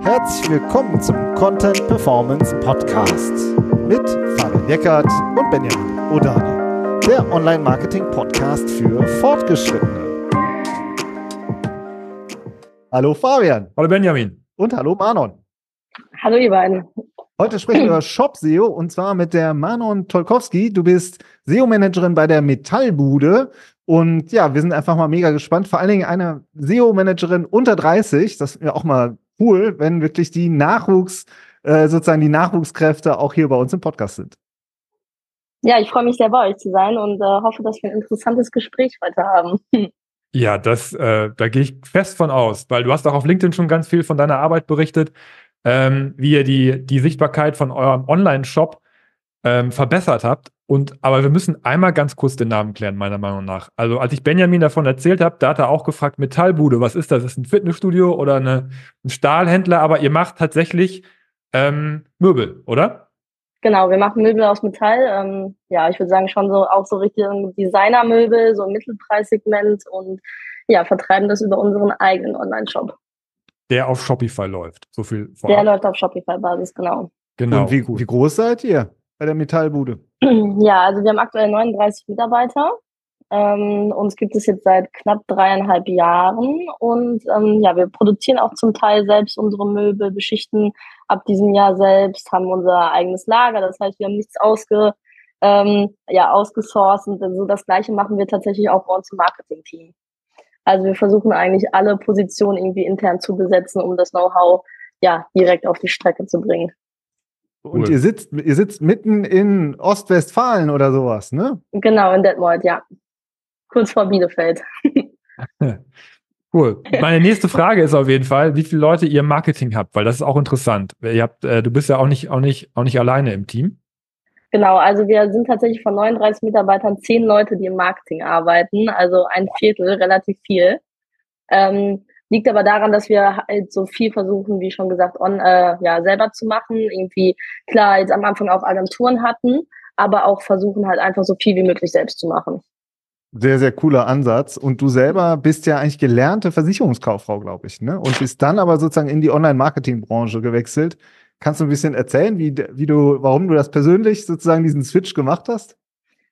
Herzlich willkommen zum Content Performance Podcast mit Fabian Jeckert und Benjamin Odani, der Online-Marketing-Podcast für Fortgeschrittene. Hallo Fabian. Hallo Benjamin. Und hallo Manon. Hallo ihr beiden. Heute sprechen wir über Shop SEO und zwar mit der Manon Tolkowski. Du bist SEO-Managerin bei der Metallbude und ja, wir sind einfach mal mega gespannt. Vor allen Dingen eine SEO-Managerin unter 30. Das ist ja auch mal cool, wenn wirklich die Nachwuchs, äh, sozusagen die Nachwuchskräfte auch hier bei uns im Podcast sind. Ja, ich freue mich sehr bei euch zu sein und äh, hoffe, dass wir ein interessantes Gespräch heute haben. Ja, das, äh, da gehe ich fest von aus, weil du hast auch auf LinkedIn schon ganz viel von deiner Arbeit berichtet, ähm, wie ihr die, die Sichtbarkeit von eurem Online-Shop ähm, verbessert habt. Und aber wir müssen einmal ganz kurz den Namen klären, meiner Meinung nach. Also als ich Benjamin davon erzählt habe, da hat er auch gefragt, Metallbude, was ist das? Ist ein Fitnessstudio oder eine, ein Stahlhändler? Aber ihr macht tatsächlich ähm, Möbel, oder? Genau, wir machen Möbel aus Metall. Ähm, ja, ich würde sagen schon so auch so richtig Designermöbel, so im Mittelpreissegment und ja, vertreiben das über unseren eigenen Online-Shop. Der auf Shopify läuft. So viel vorab. Der läuft auf Shopify-Basis, genau. Genau. Und wie, wie groß seid ihr? Bei der Metallbude? Ja, also wir haben aktuell 39 Mitarbeiter. Ähm, uns gibt es jetzt seit knapp dreieinhalb Jahren und ähm, ja, wir produzieren auch zum Teil selbst unsere Möbel, beschichten ab diesem Jahr selbst, haben unser eigenes Lager. Das heißt, wir haben nichts ausge, ähm, ja, ausgesourced und so das Gleiche machen wir tatsächlich auch bei uns im Marketing-Team. Also wir versuchen eigentlich alle Positionen irgendwie intern zu besetzen, um das Know-how ja direkt auf die Strecke zu bringen. Cool. Und ihr sitzt, ihr sitzt mitten in Ostwestfalen oder sowas, ne? Genau, in Detmold, ja. Kurz vor Bielefeld. cool. Meine nächste Frage ist auf jeden Fall, wie viele Leute ihr im Marketing habt, weil das ist auch interessant. Ihr habt, äh, du bist ja auch nicht, auch nicht, auch nicht alleine im Team. Genau, also wir sind tatsächlich von 39 Mitarbeitern zehn Leute, die im Marketing arbeiten, also ein Viertel, relativ viel. Ähm, Liegt aber daran, dass wir halt so viel versuchen, wie schon gesagt, on, äh, ja, selber zu machen. Irgendwie, klar, jetzt am Anfang auch Agenturen hatten, aber auch versuchen halt einfach so viel wie möglich selbst zu machen. Sehr, sehr cooler Ansatz. Und du selber bist ja eigentlich gelernte Versicherungskauffrau, glaube ich, ne? Und bist dann aber sozusagen in die Online-Marketing-Branche gewechselt. Kannst du ein bisschen erzählen, wie, wie du, warum du das persönlich sozusagen diesen Switch gemacht hast?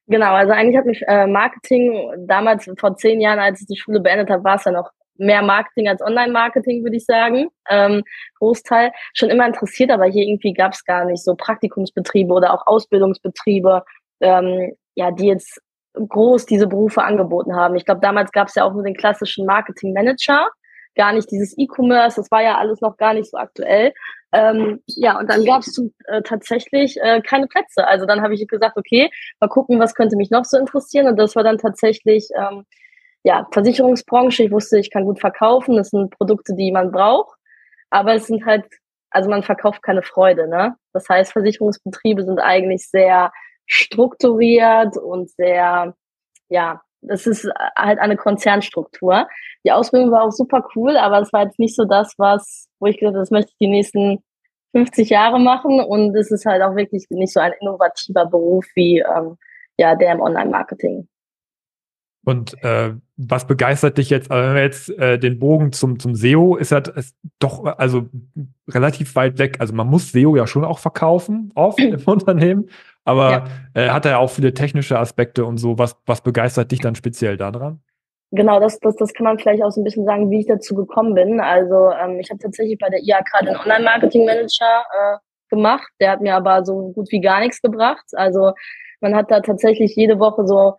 Genau, also eigentlich hat mich äh, Marketing damals vor zehn Jahren, als ich die Schule beendet habe, war es ja noch mehr Marketing als Online-Marketing, würde ich sagen. Ähm, Großteil schon immer interessiert, aber hier irgendwie gab es gar nicht so Praktikumsbetriebe oder auch Ausbildungsbetriebe, ähm, ja, die jetzt groß diese Berufe angeboten haben. Ich glaube, damals gab es ja auch nur den klassischen Marketing-Manager, gar nicht dieses E-Commerce, das war ja alles noch gar nicht so aktuell. Ähm, ja, und dann gab es äh, tatsächlich äh, keine Plätze. Also dann habe ich gesagt, okay, mal gucken, was könnte mich noch so interessieren. Und das war dann tatsächlich ähm, ja, Versicherungsbranche. Ich wusste, ich kann gut verkaufen. Das sind Produkte, die man braucht. Aber es sind halt, also man verkauft keine Freude, ne? Das heißt, Versicherungsbetriebe sind eigentlich sehr strukturiert und sehr, ja, das ist halt eine Konzernstruktur. Die Ausbildung war auch super cool, aber es war jetzt nicht so das, was, wo ich gesagt habe, das möchte ich die nächsten 50 Jahre machen. Und es ist halt auch wirklich nicht so ein innovativer Beruf wie ähm, ja der im Online-Marketing. Und äh, was begeistert dich jetzt, also wenn wir jetzt äh, den Bogen zum, zum SEO, ist das ist doch also relativ weit weg. Also man muss SEO ja schon auch verkaufen, oft im Unternehmen, aber ja. äh, hat er ja auch viele technische Aspekte und so. Was, was begeistert dich dann speziell daran? Genau, das, das, das kann man vielleicht auch so ein bisschen sagen, wie ich dazu gekommen bin. Also ähm, ich habe tatsächlich bei der IAK den Online-Marketing-Manager äh, gemacht. Der hat mir aber so gut wie gar nichts gebracht. Also man hat da tatsächlich jede Woche so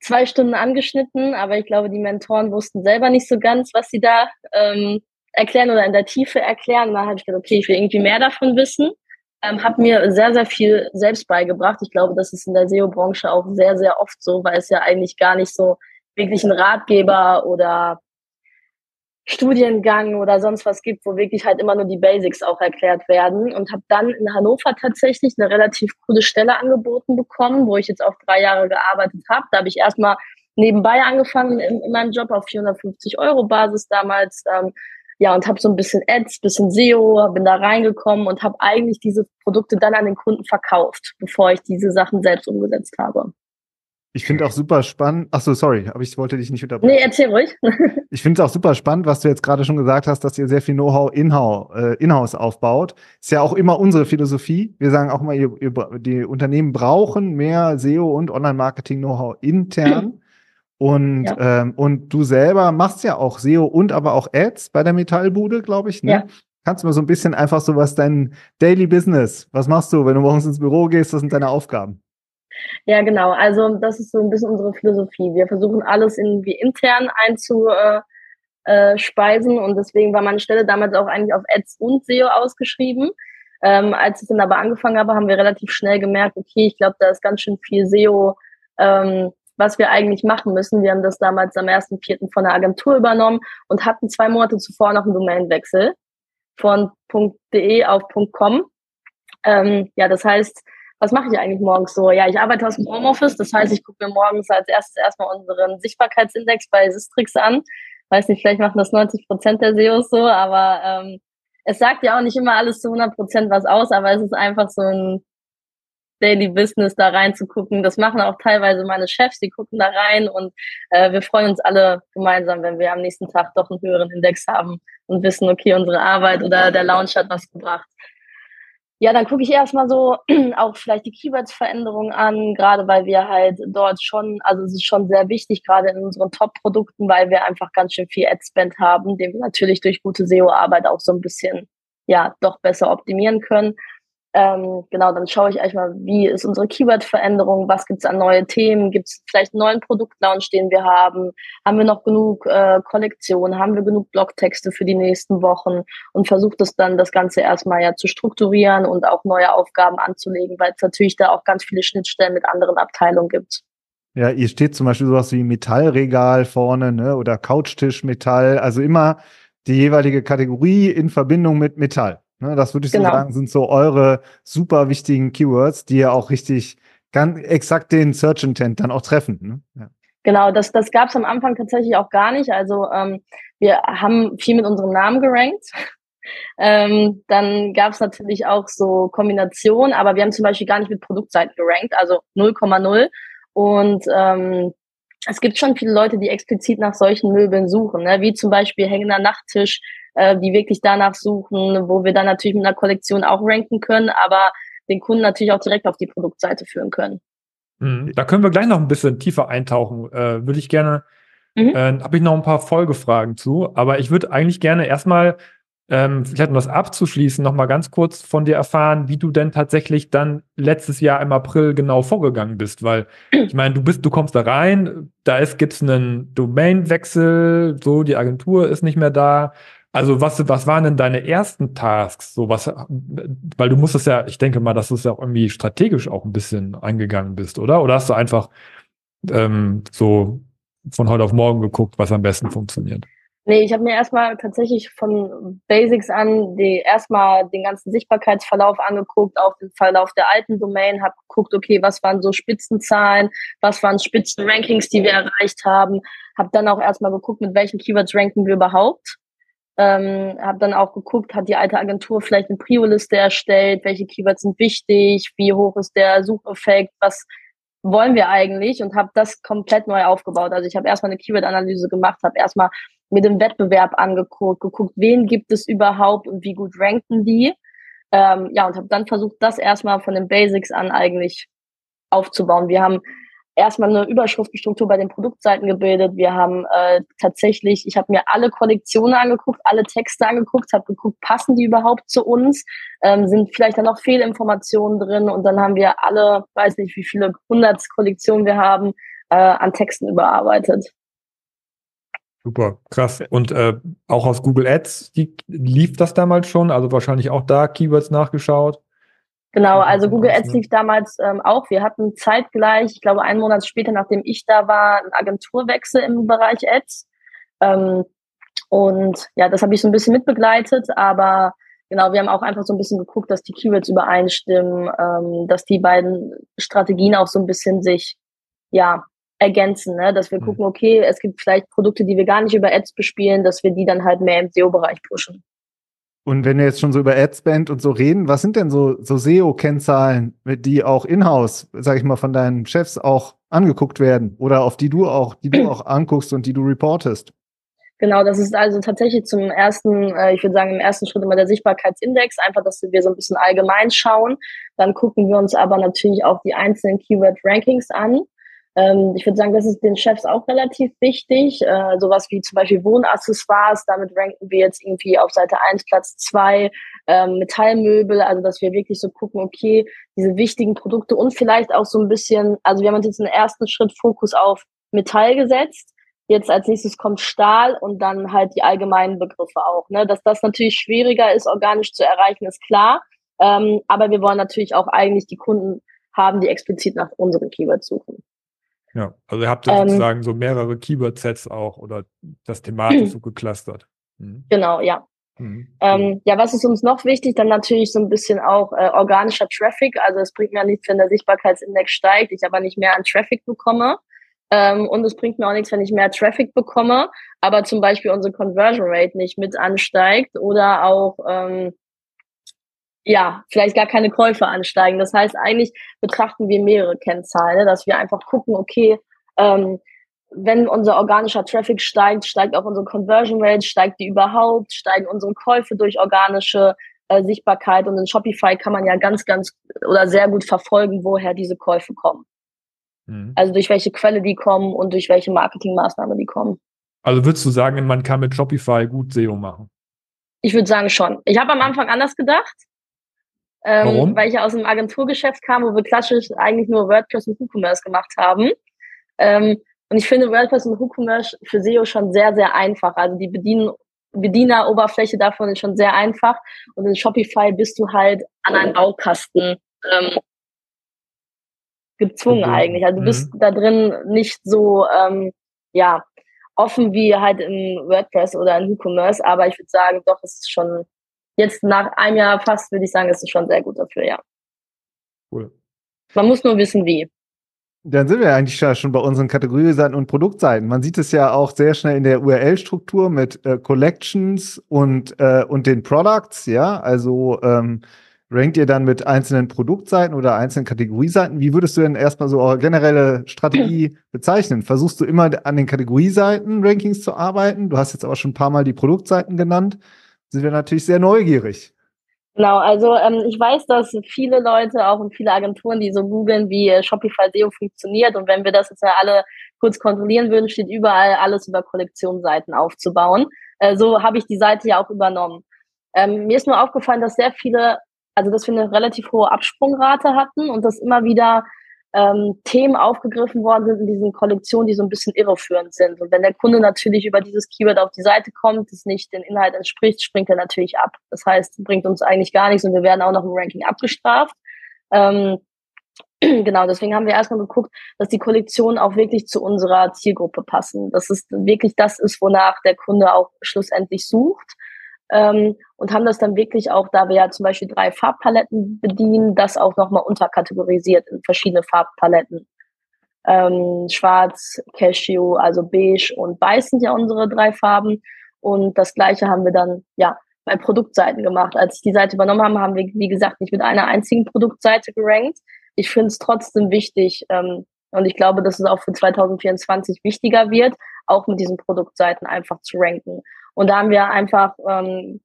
zwei Stunden angeschnitten, aber ich glaube, die Mentoren wussten selber nicht so ganz, was sie da ähm, erklären oder in der Tiefe erklären. Dann habe ich gedacht, okay, ich will irgendwie mehr davon wissen. Ähm, habe mir sehr, sehr viel selbst beigebracht. Ich glaube, das ist in der SEO-Branche auch sehr, sehr oft so, weil es ja eigentlich gar nicht so wirklich einen Ratgeber oder Studiengang oder sonst was gibt, wo wirklich halt immer nur die Basics auch erklärt werden und habe dann in Hannover tatsächlich eine relativ coole Stelle angeboten bekommen, wo ich jetzt auch drei Jahre gearbeitet habe. Da habe ich erstmal nebenbei angefangen in, in, meinem Job auf 450 Euro Basis damals. Ähm, ja, und habe so ein bisschen Ads, bisschen SEO, bin da reingekommen und habe eigentlich diese Produkte dann an den Kunden verkauft, bevor ich diese Sachen selbst umgesetzt habe. Ich finde auch super spannend. Achso, sorry, aber ich wollte dich nicht unterbrechen. Nee, erzähl ruhig. ich finde es auch super spannend, was du jetzt gerade schon gesagt hast, dass ihr sehr viel Know-how äh, in-house aufbaut. Ist ja auch immer unsere Philosophie. Wir sagen auch mal, die Unternehmen brauchen mehr SEO und Online-Marketing-Know-how intern. Und, ja. ähm, und du selber machst ja auch SEO und aber auch Ads bei der Metallbude, glaube ich. Ne? Ja. Kannst du mal so ein bisschen einfach so was dein Daily Business, was machst du, wenn du morgens ins Büro gehst, was sind deine Aufgaben? Ja, genau. Also das ist so ein bisschen unsere Philosophie. Wir versuchen alles irgendwie intern einzuspeisen äh, äh, und deswegen war meine Stelle damals auch eigentlich auf Ads und SEO ausgeschrieben. Ähm, als ich dann aber angefangen habe, haben wir relativ schnell gemerkt, okay, ich glaube, da ist ganz schön viel SEO, ähm, was wir eigentlich machen müssen. Wir haben das damals am 1.4. von der Agentur übernommen und hatten zwei Monate zuvor noch einen Domainwechsel von .de auf .com. Ähm, ja, das heißt, was mache ich eigentlich morgens so? Ja, ich arbeite aus dem Homeoffice, das heißt, ich gucke mir morgens als erstes erstmal unseren Sichtbarkeitsindex bei Sistrix an. Weiß nicht, vielleicht machen das 90 Prozent der SEOs so, aber ähm, es sagt ja auch nicht immer alles zu 100 Prozent was aus, aber es ist einfach so ein Daily Business da reinzugucken. Das machen auch teilweise meine Chefs, die gucken da rein und äh, wir freuen uns alle gemeinsam, wenn wir am nächsten Tag doch einen höheren Index haben und wissen, okay, unsere Arbeit oder der Launch hat was gebracht. Ja, dann gucke ich erstmal so auch vielleicht die Keywords-Veränderungen an, gerade weil wir halt dort schon, also es ist schon sehr wichtig, gerade in unseren Top-Produkten, weil wir einfach ganz schön viel Ad-Spend haben, den wir natürlich durch gute SEO-Arbeit auch so ein bisschen, ja, doch besser optimieren können. Ähm, genau, dann schaue ich erstmal, wie ist unsere Keyword-Veränderung, was gibt es an neue Themen, gibt es vielleicht einen neuen Produktlaunch, den wir haben, haben wir noch genug äh, Kollektionen, haben wir genug Blogtexte für die nächsten Wochen und versucht es dann, das Ganze erstmal ja zu strukturieren und auch neue Aufgaben anzulegen, weil es natürlich da auch ganz viele Schnittstellen mit anderen Abteilungen gibt. Ja, ihr steht zum Beispiel sowas wie Metallregal vorne, ne, oder Couchtisch Metall, also immer die jeweilige Kategorie in Verbindung mit Metall. Ne, das würde ich genau. so sagen, sind so eure super wichtigen Keywords, die ja auch richtig ganz exakt den Search Intent dann auch treffen. Ne? Ja. Genau, das, das gab es am Anfang tatsächlich auch gar nicht. Also ähm, wir haben viel mit unserem Namen gerankt. ähm, dann gab es natürlich auch so Kombinationen, aber wir haben zum Beispiel gar nicht mit Produktseiten gerankt, also 0,0. Und ähm, es gibt schon viele Leute, die explizit nach solchen Möbeln suchen, ne? wie zum Beispiel hängender Nachttisch, äh, die wirklich danach suchen, wo wir dann natürlich mit einer Kollektion auch ranken können, aber den Kunden natürlich auch direkt auf die Produktseite führen können. Mhm. Da können wir gleich noch ein bisschen tiefer eintauchen. Äh, würde ich gerne, mhm. äh, habe ich noch ein paar Folgefragen zu, aber ich würde eigentlich gerne erstmal, ähm, vielleicht um das abzuschließen, noch mal ganz kurz von dir erfahren, wie du denn tatsächlich dann letztes Jahr im April genau vorgegangen bist, weil ich meine, du bist, du kommst da rein, da ist, gibt's einen Domainwechsel, so die Agentur ist nicht mehr da, also was, was waren denn deine ersten Tasks? So was, weil du musstest ja, ich denke mal, dass du es ja auch irgendwie strategisch auch ein bisschen eingegangen bist, oder? Oder hast du einfach ähm, so von heute auf morgen geguckt, was am besten funktioniert? Nee, ich habe mir erstmal tatsächlich von Basics an die erstmal den ganzen Sichtbarkeitsverlauf angeguckt, auf den Verlauf der alten Domain, habe geguckt, okay, was waren so Spitzenzahlen, was waren Spitzenrankings, die wir erreicht haben, habe dann auch erstmal geguckt, mit welchen Keywords ranken wir überhaupt ähm, habe dann auch geguckt, hat die alte Agentur vielleicht eine Prio-Liste erstellt, welche Keywords sind wichtig, wie hoch ist der Sucheffekt, was wollen wir eigentlich und habe das komplett neu aufgebaut. Also ich habe erstmal eine Keyword-Analyse gemacht, habe erstmal mit dem Wettbewerb angeguckt, geguckt, wen gibt es überhaupt und wie gut ranken die. Ähm, ja, und habe dann versucht, das erstmal von den Basics an eigentlich aufzubauen. Wir haben erstmal eine Überschriftenstruktur bei den Produktseiten gebildet. Wir haben äh, tatsächlich, ich habe mir alle Kollektionen angeguckt, alle Texte angeguckt, habe geguckt, passen die überhaupt zu uns? Ähm, sind vielleicht da noch Fehlinformationen drin? Und dann haben wir alle, weiß nicht, wie viele hundert Kollektionen wir haben, äh, an Texten überarbeitet. Super, krass. Und äh, auch aus Google Ads die, lief das damals schon? Also wahrscheinlich auch da Keywords nachgeschaut? Genau, also Google Ads lief damals ähm, auch. Wir hatten zeitgleich, ich glaube einen Monat später, nachdem ich da war, einen Agenturwechsel im Bereich Ads. Ähm, und ja, das habe ich so ein bisschen mitbegleitet, aber genau, wir haben auch einfach so ein bisschen geguckt, dass die Keywords übereinstimmen, ähm, dass die beiden Strategien auch so ein bisschen sich ja ergänzen, ne? dass wir mhm. gucken, okay, es gibt vielleicht Produkte, die wir gar nicht über Ads bespielen, dass wir die dann halt mehr im SEO-Bereich pushen. Und wenn wir jetzt schon so über Adspend und so reden, was sind denn so, so SEO-Kennzahlen, die auch in-house, sag ich mal, von deinen Chefs auch angeguckt werden oder auf die du auch, die du auch anguckst und die du reportest? Genau, das ist also tatsächlich zum ersten, äh, ich würde sagen, im ersten Schritt immer der Sichtbarkeitsindex, einfach, dass wir so ein bisschen allgemein schauen. Dann gucken wir uns aber natürlich auch die einzelnen Keyword-Rankings an. Ähm, ich würde sagen, das ist den Chefs auch relativ wichtig. Äh, sowas wie zum Beispiel Wohnaccessoires, damit ranken wir jetzt irgendwie auf Seite 1 Platz 2, ähm, Metallmöbel, also dass wir wirklich so gucken, okay, diese wichtigen Produkte und vielleicht auch so ein bisschen, also wir haben uns jetzt einen ersten Schritt Fokus auf Metall gesetzt. Jetzt als nächstes kommt Stahl und dann halt die allgemeinen Begriffe auch. Ne? Dass das natürlich schwieriger ist, organisch zu erreichen, ist klar. Ähm, aber wir wollen natürlich auch eigentlich die Kunden haben, die explizit nach unseren Keywords suchen. Ja, also ihr habt ja ähm, sozusagen so mehrere Keyword-Sets auch oder das thematisch so geclustert. Mhm. Genau, ja. Mhm. Ähm, ja, was ist uns noch wichtig? Dann natürlich so ein bisschen auch äh, organischer Traffic. Also es bringt mir nichts, wenn der Sichtbarkeitsindex steigt, ich aber nicht mehr an Traffic bekomme. Ähm, und es bringt mir auch nichts, wenn ich mehr Traffic bekomme, aber zum Beispiel unsere Conversion Rate nicht mit ansteigt oder auch ähm, ja, vielleicht gar keine Käufe ansteigen. Das heißt, eigentlich betrachten wir mehrere Kennzahlen, ne, dass wir einfach gucken, okay, ähm, wenn unser organischer Traffic steigt, steigt auch unsere Conversion Rate, steigt die überhaupt, steigen unsere Käufe durch organische äh, Sichtbarkeit und in Shopify kann man ja ganz, ganz oder sehr gut verfolgen, woher diese Käufe kommen. Mhm. Also durch welche Quelle die kommen und durch welche Marketingmaßnahme die kommen. Also würdest du sagen, man kann mit Shopify gut SEO machen? Ich würde sagen schon. Ich habe am Anfang anders gedacht. Ähm, Warum? Weil ich ja aus dem Agenturgeschäft kam, wo wir klassisch eigentlich nur WordPress und WooCommerce gemacht haben. Ähm, und ich finde WordPress und WooCommerce für SEO schon sehr, sehr einfach. Also die Bedienen Bedieneroberfläche davon ist schon sehr einfach. Und in Shopify bist du halt an einen Baukasten ähm, gezwungen okay. eigentlich. Also du bist mhm. da drin nicht so, ähm, ja, offen wie halt in WordPress oder in WooCommerce. Aber ich würde sagen, doch, es ist schon jetzt nach einem Jahr fast, würde ich sagen, ist es schon sehr gut dafür, ja. Cool. Man muss nur wissen, wie. Dann sind wir eigentlich schon bei unseren Kategorieseiten und Produktseiten. Man sieht es ja auch sehr schnell in der URL-Struktur mit äh, Collections und, äh, und den Products, ja. Also ähm, rankt ihr dann mit einzelnen Produktseiten oder einzelnen Kategorieseiten? Wie würdest du denn erstmal so eure generelle Strategie bezeichnen? Versuchst du immer an den Kategorieseiten Rankings zu arbeiten? Du hast jetzt aber schon ein paar Mal die Produktseiten genannt sind wir natürlich sehr neugierig. Genau, also ähm, ich weiß, dass viele Leute auch und viele Agenturen, die so googeln, wie äh, Shopify SEO funktioniert und wenn wir das jetzt ja alle kurz kontrollieren würden, steht überall alles über Kollektionsseiten aufzubauen. Äh, so habe ich die Seite ja auch übernommen. Ähm, mir ist nur aufgefallen, dass sehr viele, also dass wir eine relativ hohe Absprungrate hatten und dass immer wieder ähm, Themen aufgegriffen worden sind in diesen Kollektionen, die so ein bisschen irreführend sind. Und wenn der Kunde natürlich über dieses Keyword auf die Seite kommt, das nicht den Inhalt entspricht, springt er natürlich ab. Das heißt, bringt uns eigentlich gar nichts und wir werden auch noch im Ranking abgestraft. Ähm, genau, deswegen haben wir erstmal geguckt, dass die Kollektionen auch wirklich zu unserer Zielgruppe passen. Dass es wirklich das ist, wonach der Kunde auch schlussendlich sucht ähm, und haben das dann wirklich auch, da wir ja zum Beispiel drei Farbpaletten bedienen, das auch nochmal unterkategorisiert in verschiedene Farbpaletten. Ähm, Schwarz, Cashew, also beige und weiß sind ja unsere drei Farben. Und das gleiche haben wir dann ja bei Produktseiten gemacht. Als ich die Seite übernommen haben, haben wir, wie gesagt, nicht mit einer einzigen Produktseite gerankt. Ich finde es trotzdem wichtig, ähm, und ich glaube, dass es auch für 2024 wichtiger wird, auch mit diesen Produktseiten einfach zu ranken. Und da haben wir einfach ähm,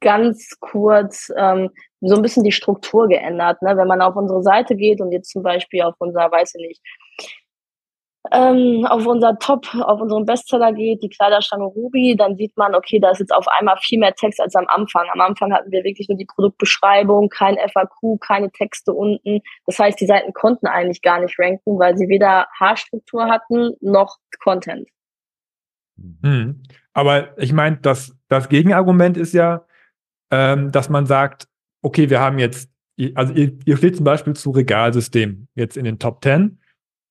ganz kurz ähm, so ein bisschen die Struktur geändert. Ne? Wenn man auf unsere Seite geht und jetzt zum Beispiel auf unser, weiß ich nicht, ähm, auf unser Top, auf unseren Bestseller geht, die Kleiderstange Ruby, dann sieht man, okay, da ist jetzt auf einmal viel mehr Text als am Anfang. Am Anfang hatten wir wirklich nur die Produktbeschreibung, kein FAQ, keine Texte unten. Das heißt, die Seiten konnten eigentlich gar nicht ranken, weil sie weder Haarstruktur hatten noch Content. Hm. Aber ich meine, das, das Gegenargument ist ja, ähm, dass man sagt, okay, wir haben jetzt, also ihr, ihr steht zum Beispiel zu Regalsystem jetzt in den Top 10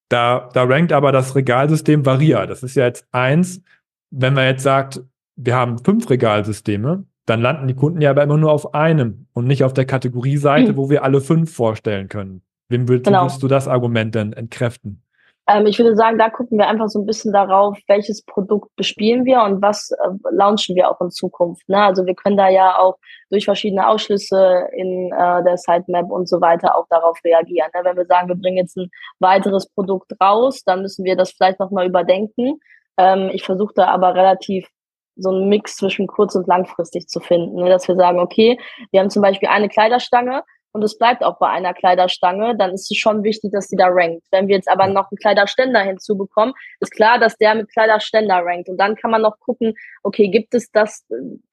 da, da rankt aber das Regalsystem Varia. Das ist ja jetzt eins. Wenn man jetzt sagt, wir haben fünf Regalsysteme, dann landen die Kunden ja aber immer nur auf einem und nicht auf der Kategorieseite, mhm. wo wir alle fünf vorstellen können. Wem würdest, genau. würdest du das Argument denn entkräften? Ähm, ich würde sagen, da gucken wir einfach so ein bisschen darauf, welches Produkt bespielen wir und was äh, launchen wir auch in Zukunft. Ne? Also wir können da ja auch durch verschiedene Ausschlüsse in äh, der Sitemap und so weiter auch darauf reagieren. Ne? Wenn wir sagen, wir bringen jetzt ein weiteres Produkt raus, dann müssen wir das vielleicht nochmal überdenken. Ähm, ich versuche da aber relativ so einen Mix zwischen kurz- und langfristig zu finden, ne? dass wir sagen, okay, wir haben zum Beispiel eine Kleiderstange, und es bleibt auch bei einer Kleiderstange, dann ist es schon wichtig, dass die da rankt. Wenn wir jetzt aber noch einen Kleiderständer hinzubekommen, ist klar, dass der mit Kleiderständer rankt. Und dann kann man noch gucken, okay, gibt es das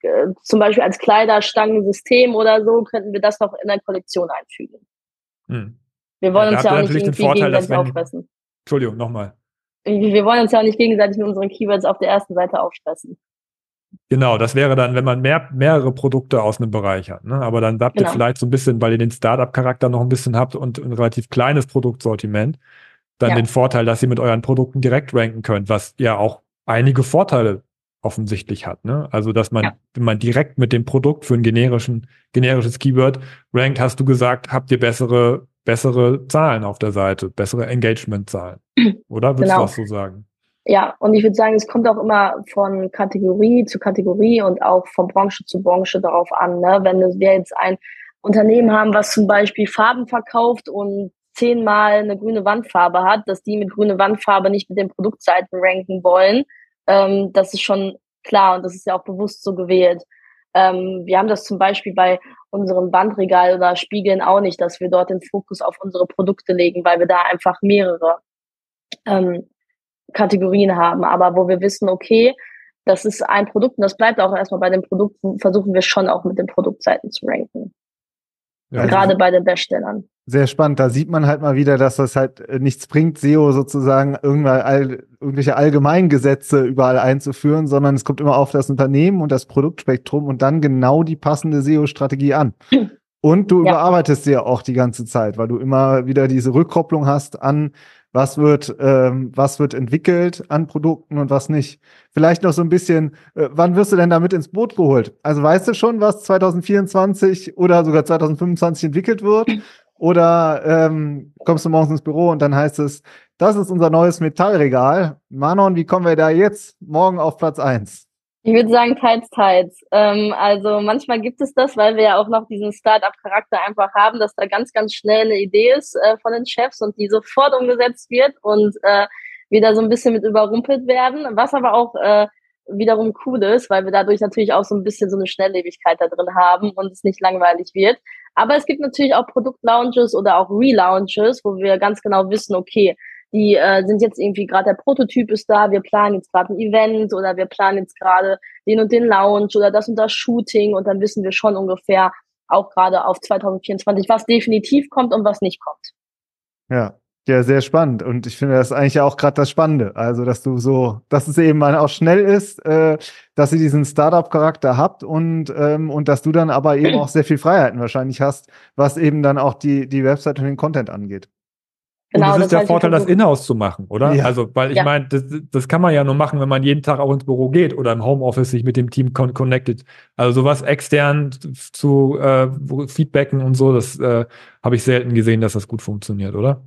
äh, zum Beispiel als Kleiderstangensystem oder so, könnten wir das noch in der Kollektion einfügen. Hm. Wir wollen ja, uns ja auch nicht irgendwie Vorteil, gegenseitig wenn, auffressen. Entschuldigung, nochmal. Wir wollen uns ja auch nicht gegenseitig mit unseren Keywords auf der ersten Seite aufstressen. Genau, das wäre dann, wenn man mehr, mehrere Produkte aus einem Bereich hat. Ne? Aber dann habt genau. ihr vielleicht so ein bisschen, weil ihr den Startup-Charakter noch ein bisschen habt und ein relativ kleines Produktsortiment, dann ja. den Vorteil, dass ihr mit euren Produkten direkt ranken könnt, was ja auch einige Vorteile offensichtlich hat. Ne? Also, dass man, ja. wenn man direkt mit dem Produkt für ein generischen, generisches Keyword rankt, hast du gesagt, habt ihr bessere, bessere Zahlen auf der Seite, bessere Engagement-Zahlen. Oder würdest genau. du das so sagen? Ja, und ich würde sagen, es kommt auch immer von Kategorie zu Kategorie und auch von Branche zu Branche darauf an. Ne? Wenn wir jetzt ein Unternehmen haben, was zum Beispiel Farben verkauft und zehnmal eine grüne Wandfarbe hat, dass die mit grüne Wandfarbe nicht mit den Produktseiten ranken wollen, ähm, das ist schon klar und das ist ja auch bewusst so gewählt. Ähm, wir haben das zum Beispiel bei unserem Bandregal oder Spiegeln auch nicht, dass wir dort den Fokus auf unsere Produkte legen, weil wir da einfach mehrere ähm, Kategorien haben, aber wo wir wissen, okay, das ist ein Produkt und das bleibt auch erstmal bei den Produkten, versuchen wir schon auch mit den Produktseiten zu ranken. Ja, Gerade bei den Beststellern. Sehr spannend. Da sieht man halt mal wieder, dass das halt äh, nichts bringt, SEO sozusagen all, irgendwelche Allgemeingesetze überall einzuführen, sondern es kommt immer auf das Unternehmen und das Produktspektrum und dann genau die passende SEO-Strategie an. Und du ja. überarbeitest sie ja auch die ganze Zeit, weil du immer wieder diese Rückkopplung hast an was wird, ähm, was wird entwickelt an Produkten und was nicht. Vielleicht noch so ein bisschen, äh, wann wirst du denn damit ins Boot geholt? Also weißt du schon, was 2024 oder sogar 2025 entwickelt wird? Oder ähm, kommst du morgens ins Büro und dann heißt es, das ist unser neues Metallregal. Manon, wie kommen wir da jetzt morgen auf Platz eins? Ich würde sagen, teils, teils. Ähm, also manchmal gibt es das, weil wir ja auch noch diesen Start-up-Charakter einfach haben, dass da ganz, ganz schnell eine Idee ist äh, von den Chefs und die sofort umgesetzt wird und äh, wir so ein bisschen mit überrumpelt werden, was aber auch äh, wiederum cool ist, weil wir dadurch natürlich auch so ein bisschen so eine Schnelllebigkeit da drin haben und es nicht langweilig wird. Aber es gibt natürlich auch Produktlaunches oder auch Relaunches, wo wir ganz genau wissen, okay, die äh, sind jetzt irgendwie gerade der Prototyp ist da, wir planen jetzt gerade ein Event oder wir planen jetzt gerade den und den Lounge oder das und das Shooting und dann wissen wir schon ungefähr auch gerade auf 2024, was definitiv kommt und was nicht kommt. Ja, ja, sehr spannend. Und ich finde das eigentlich auch gerade das Spannende. Also, dass du so, dass es eben auch schnell ist, äh, dass ihr diesen Startup-Charakter habt und, ähm, und dass du dann aber eben auch sehr viel Freiheiten wahrscheinlich hast, was eben dann auch die, die Website und den Content angeht. Genau, und das ist der Vorteil, das in-house zu machen, oder? Ja. Also, weil ich ja. meine, das, das kann man ja nur machen, wenn man jeden Tag auch ins Büro geht oder im Homeoffice sich mit dem Team con connected. Also sowas extern zu äh, feedbacken und so, das äh, habe ich selten gesehen, dass das gut funktioniert, oder?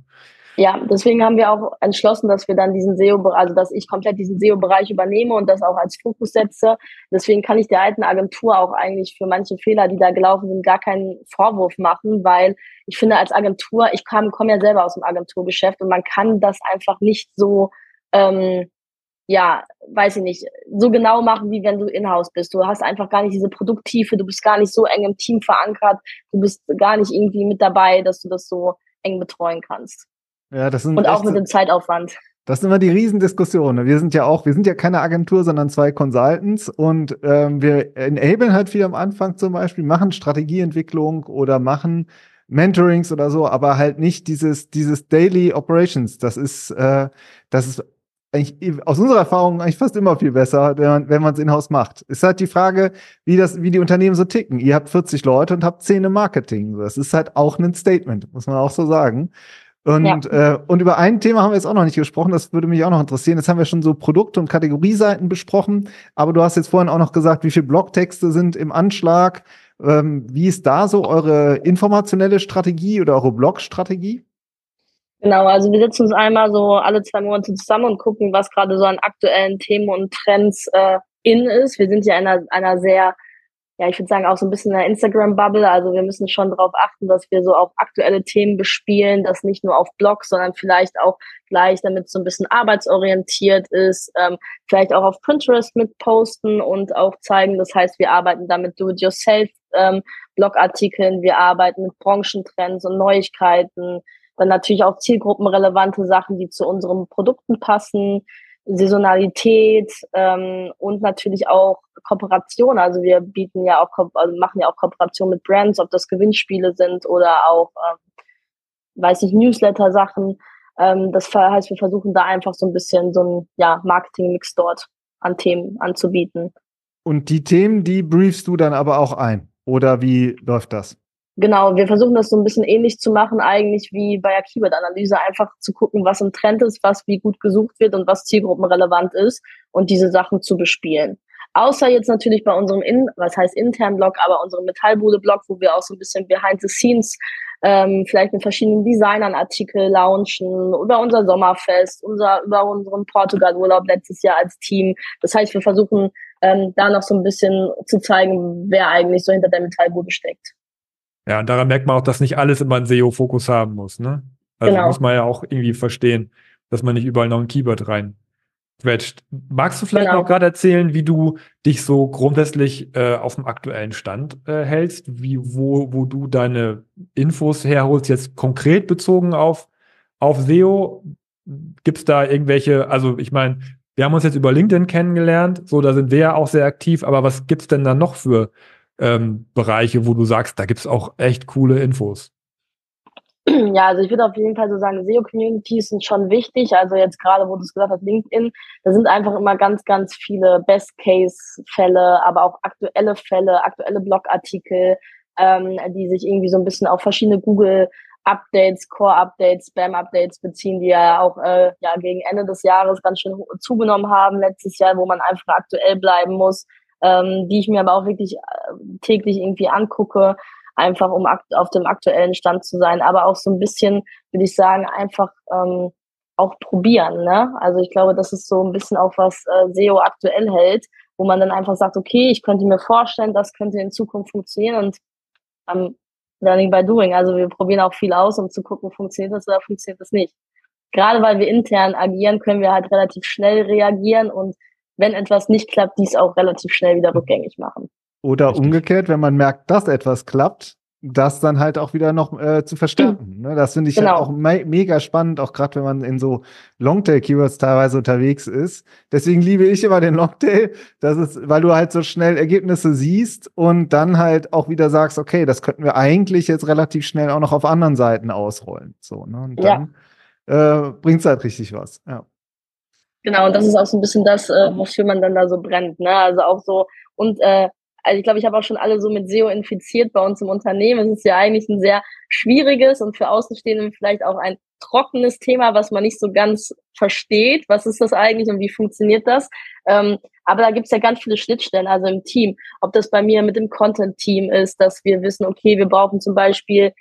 Ja, deswegen haben wir auch entschlossen, dass wir dann diesen SEO, also dass ich komplett diesen SEO-Bereich übernehme und das auch als Fokus setze. Deswegen kann ich der alten Agentur auch eigentlich für manche Fehler, die da gelaufen sind, gar keinen Vorwurf machen, weil ich finde als Agentur, ich komme komm ja selber aus dem Agenturgeschäft und man kann das einfach nicht so, ähm, ja, weiß ich nicht, so genau machen, wie wenn du in-house bist. Du hast einfach gar nicht diese Produkttiefe, du bist gar nicht so eng im Team verankert, du bist gar nicht irgendwie mit dabei, dass du das so eng betreuen kannst. Ja, das sind und auch mit dem Zeitaufwand. Das sind immer die Riesendiskussionen. Wir sind ja auch, wir sind ja keine Agentur, sondern zwei Consultants und ähm, wir enablen halt viel am Anfang zum Beispiel, machen Strategieentwicklung oder machen Mentorings oder so, aber halt nicht dieses, dieses Daily Operations. Das ist, äh, das ist eigentlich aus unserer Erfahrung eigentlich fast immer viel besser, wenn man es in-house macht. Ist halt die Frage, wie das, wie die Unternehmen so ticken. Ihr habt 40 Leute und habt 10 im Marketing. Das ist halt auch ein Statement, muss man auch so sagen. Und, ja. äh, und über ein Thema haben wir jetzt auch noch nicht gesprochen, das würde mich auch noch interessieren. Jetzt haben wir schon so Produkte und Kategorieseiten besprochen, aber du hast jetzt vorhin auch noch gesagt, wie viele Blogtexte sind im Anschlag. Ähm, wie ist da so eure informationelle Strategie oder eure Blog-Strategie? Genau, also wir setzen uns einmal so alle zwei Monate zusammen und gucken, was gerade so an aktuellen Themen und Trends äh, in ist. Wir sind ja in einer, einer sehr ja, ich würde sagen, auch so ein bisschen in der Instagram-Bubble. Also wir müssen schon darauf achten, dass wir so auch aktuelle Themen bespielen, das nicht nur auf Blogs, sondern vielleicht auch gleich, damit es so ein bisschen arbeitsorientiert ist, ähm, vielleicht auch auf Pinterest mit posten und auch zeigen. Das heißt, wir arbeiten damit Do-it-yourself ähm, Blogartikeln, wir arbeiten mit Branchentrends und Neuigkeiten, dann natürlich auch zielgruppenrelevante Sachen, die zu unseren Produkten passen. Saisonalität ähm, und natürlich auch Kooperation. Also wir bieten ja auch, also machen ja auch Kooperation mit Brands, ob das Gewinnspiele sind oder auch, ähm, weiß ich, Newsletter-Sachen. Ähm, das heißt, wir versuchen da einfach so ein bisschen so ein ja, Marketing-Mix dort an Themen anzubieten. Und die Themen, die briefst du dann aber auch ein? Oder wie läuft das? Genau, wir versuchen das so ein bisschen ähnlich zu machen, eigentlich wie bei der Keyword-Analyse, einfach zu gucken, was im Trend ist, was wie gut gesucht wird und was zielgruppenrelevant ist und diese Sachen zu bespielen. Außer jetzt natürlich bei unserem, in, was heißt internen Blog, aber unserem Metallbude-Blog, wo wir auch so ein bisschen behind the scenes ähm, vielleicht mit verschiedenen Designern Artikel launchen, über unser Sommerfest, unser, über unseren Portugal-Urlaub letztes Jahr als Team. Das heißt, wir versuchen ähm, da noch so ein bisschen zu zeigen, wer eigentlich so hinter der Metallbude steckt. Ja, und daran merkt man auch, dass nicht alles immer einen SEO-Fokus haben muss, ne? Also genau. muss man ja auch irgendwie verstehen, dass man nicht überall noch ein Keyword rein quetscht. Magst du vielleicht genau. noch gerade erzählen, wie du dich so grundsätzlich äh, auf dem aktuellen Stand äh, hältst, wie, wo, wo du deine Infos herholst, jetzt konkret bezogen auf, auf SEO? Gibt es da irgendwelche, also ich meine, wir haben uns jetzt über LinkedIn kennengelernt, so da sind wir ja auch sehr aktiv, aber was gibt es denn da noch für ähm, Bereiche, wo du sagst, da gibt es auch echt coole Infos? Ja, also ich würde auf jeden Fall so sagen, SEO-Communities sind schon wichtig. Also jetzt gerade, wo du es gesagt hast, LinkedIn, da sind einfach immer ganz, ganz viele Best-Case-Fälle, aber auch aktuelle Fälle, aktuelle Blogartikel, ähm, die sich irgendwie so ein bisschen auf verschiedene Google Updates, Core-Updates, Spam-Updates beziehen, die ja auch äh, ja gegen Ende des Jahres ganz schön zugenommen haben letztes Jahr, wo man einfach aktuell bleiben muss ähm, die ich mir aber auch wirklich äh, täglich irgendwie angucke, einfach um auf dem aktuellen Stand zu sein, aber auch so ein bisschen, würde ich sagen, einfach ähm, auch probieren. Ne? Also ich glaube, das ist so ein bisschen auch was äh, SEO aktuell hält, wo man dann einfach sagt, okay, ich könnte mir vorstellen, das könnte in Zukunft funktionieren und ähm, Learning by Doing. Also wir probieren auch viel aus, um zu gucken, funktioniert das oder funktioniert das nicht. Gerade weil wir intern agieren, können wir halt relativ schnell reagieren und wenn etwas nicht klappt, dies auch relativ schnell wieder rückgängig machen. Oder Richtig. umgekehrt, wenn man merkt, dass etwas klappt, das dann halt auch wieder noch äh, zu verstärken. Mhm. Ne? Das finde ich genau. halt auch me mega spannend, auch gerade wenn man in so Longtail-Keywords teilweise unterwegs ist. Deswegen liebe ich immer den Longtail, das ist, weil du halt so schnell Ergebnisse siehst und dann halt auch wieder sagst, okay, das könnten wir eigentlich jetzt relativ schnell auch noch auf anderen Seiten ausrollen. So, ne? Und dann ja. äh, bringt es halt richtig was. Ja. Genau, und das ist auch so ein bisschen das, äh, wofür man dann da so brennt. Ne? Also auch so, und äh, also ich glaube, ich habe auch schon alle so mit SEO infiziert bei uns im Unternehmen. Es ist ja eigentlich ein sehr schwieriges und für Außenstehende vielleicht auch ein trockenes Thema, was man nicht so ganz versteht. Was ist das eigentlich und wie funktioniert das? Ähm, aber da gibt es ja ganz viele Schnittstellen, also im Team. Ob das bei mir mit dem Content-Team ist, dass wir wissen, okay, wir brauchen zum Beispiel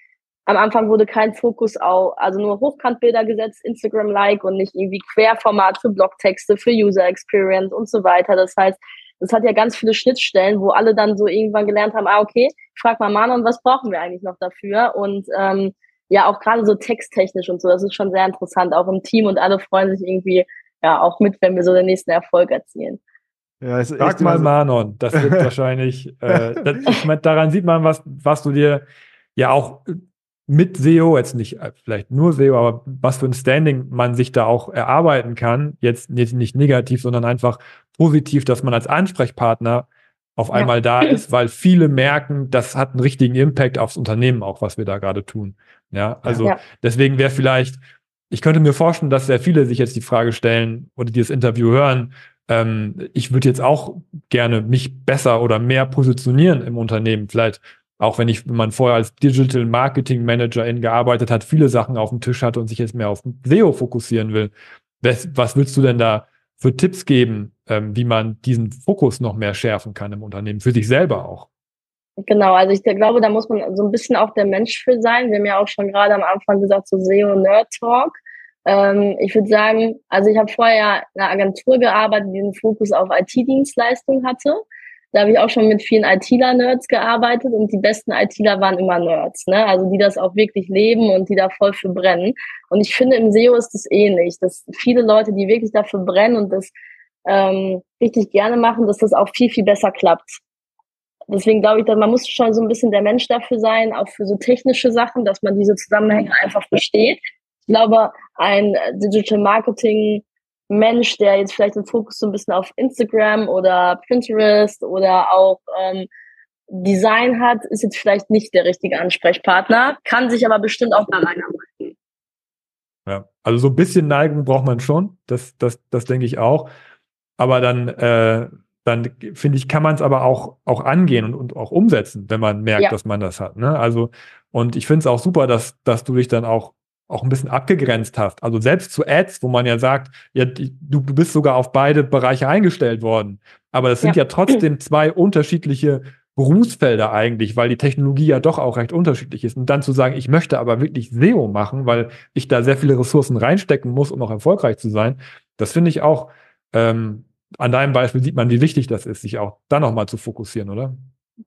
am Anfang wurde kein Fokus auf, also nur Hochkantbilder gesetzt, Instagram-like und nicht irgendwie Querformat für Blogtexte, für User Experience und so weiter. Das heißt, das hat ja ganz viele Schnittstellen, wo alle dann so irgendwann gelernt haben, ah, okay, ich frag mal Manon, was brauchen wir eigentlich noch dafür? Und ähm, ja, auch gerade so texttechnisch und so, das ist schon sehr interessant, auch im Team und alle freuen sich irgendwie ja auch mit, wenn wir so den nächsten Erfolg erzielen. Ja, Sag mal so Manon, das wird wahrscheinlich, äh, das, ich mein, daran sieht man, was, was du dir ja auch mit SEO, jetzt nicht äh, vielleicht nur SEO, aber was für ein Standing man sich da auch erarbeiten kann, jetzt nicht, nicht negativ, sondern einfach positiv, dass man als Ansprechpartner auf einmal ja. da ist, weil viele merken, das hat einen richtigen Impact aufs Unternehmen auch, was wir da gerade tun. Ja, also ja. deswegen wäre vielleicht, ich könnte mir vorstellen, dass sehr viele sich jetzt die Frage stellen oder die das Interview hören, ähm, ich würde jetzt auch gerne mich besser oder mehr positionieren im Unternehmen. Vielleicht auch wenn ich, wenn man vorher als Digital Marketing Managerin gearbeitet hat, viele Sachen auf dem Tisch hatte und sich jetzt mehr auf SEO fokussieren will. Was, was willst du denn da für Tipps geben, ähm, wie man diesen Fokus noch mehr schärfen kann im Unternehmen, für sich selber auch? Genau, also ich glaube, da muss man so ein bisschen auch der Mensch für sein. Wir haben ja auch schon gerade am Anfang gesagt, so SEO Nerd Talk. Ähm, ich würde sagen, also ich habe vorher in einer Agentur gearbeitet, die einen Fokus auf IT-Dienstleistungen hatte. Da habe ich auch schon mit vielen ITler-Nerds gearbeitet und die besten ITler waren immer Nerds, ne? Also die das auch wirklich leben und die da voll für brennen. Und ich finde, im SEO ist das ähnlich, dass viele Leute, die wirklich dafür brennen und das ähm, richtig gerne machen, dass das auch viel, viel besser klappt. Deswegen glaube ich, dass man muss schon so ein bisschen der Mensch dafür sein, auch für so technische Sachen, dass man diese Zusammenhänge einfach versteht. Ich glaube, ein Digital Marketing Mensch, der jetzt vielleicht den Fokus so ein bisschen auf Instagram oder Pinterest oder auch ähm, Design hat, ist jetzt vielleicht nicht der richtige Ansprechpartner, kann sich aber bestimmt auch da reinarbeiten. Ja, also so ein bisschen Neigung braucht man schon, das, das, das denke ich auch. Aber dann, äh, dann finde ich, kann man es aber auch, auch angehen und, und auch umsetzen, wenn man merkt, ja. dass man das hat. Ne? Also, und ich finde es auch super, dass, dass du dich dann auch auch ein bisschen abgegrenzt hast. Also selbst zu Ads, wo man ja sagt, ja, du, bist sogar auf beide Bereiche eingestellt worden. Aber das sind ja, ja trotzdem zwei unterschiedliche Berufsfelder eigentlich, weil die Technologie ja doch auch recht unterschiedlich ist. Und dann zu sagen, ich möchte aber wirklich SEO machen, weil ich da sehr viele Ressourcen reinstecken muss, um auch erfolgreich zu sein, das finde ich auch, ähm, an deinem Beispiel sieht man, wie wichtig das ist, sich auch da nochmal zu fokussieren, oder?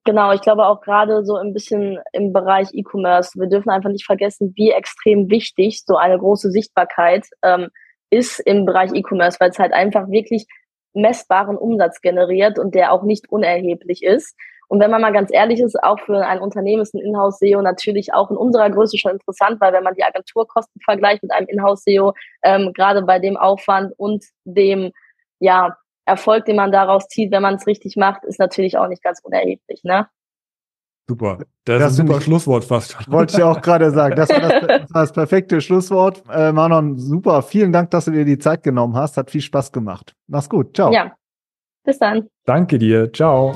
Genau, ich glaube auch gerade so ein bisschen im Bereich E-Commerce. Wir dürfen einfach nicht vergessen, wie extrem wichtig so eine große Sichtbarkeit ähm, ist im Bereich E-Commerce, weil es halt einfach wirklich messbaren Umsatz generiert und der auch nicht unerheblich ist. Und wenn man mal ganz ehrlich ist, auch für ein Unternehmen ist ein Inhouse-SEO natürlich auch in unserer Größe schon interessant, weil wenn man die Agenturkosten vergleicht mit einem Inhouse-SEO, ähm, gerade bei dem Aufwand und dem ja Erfolg, den man daraus zieht, wenn man es richtig macht, ist natürlich auch nicht ganz unerheblich, ne? Super. Das, das ist ein super ich, Schlusswort fast. Wollte ich auch gerade sagen. Das war das, das, war das perfekte Schlusswort. Äh, Manon, super. Vielen Dank, dass du dir die Zeit genommen hast. Hat viel Spaß gemacht. Mach's gut. Ciao. Ja. Bis dann. Danke dir. Ciao.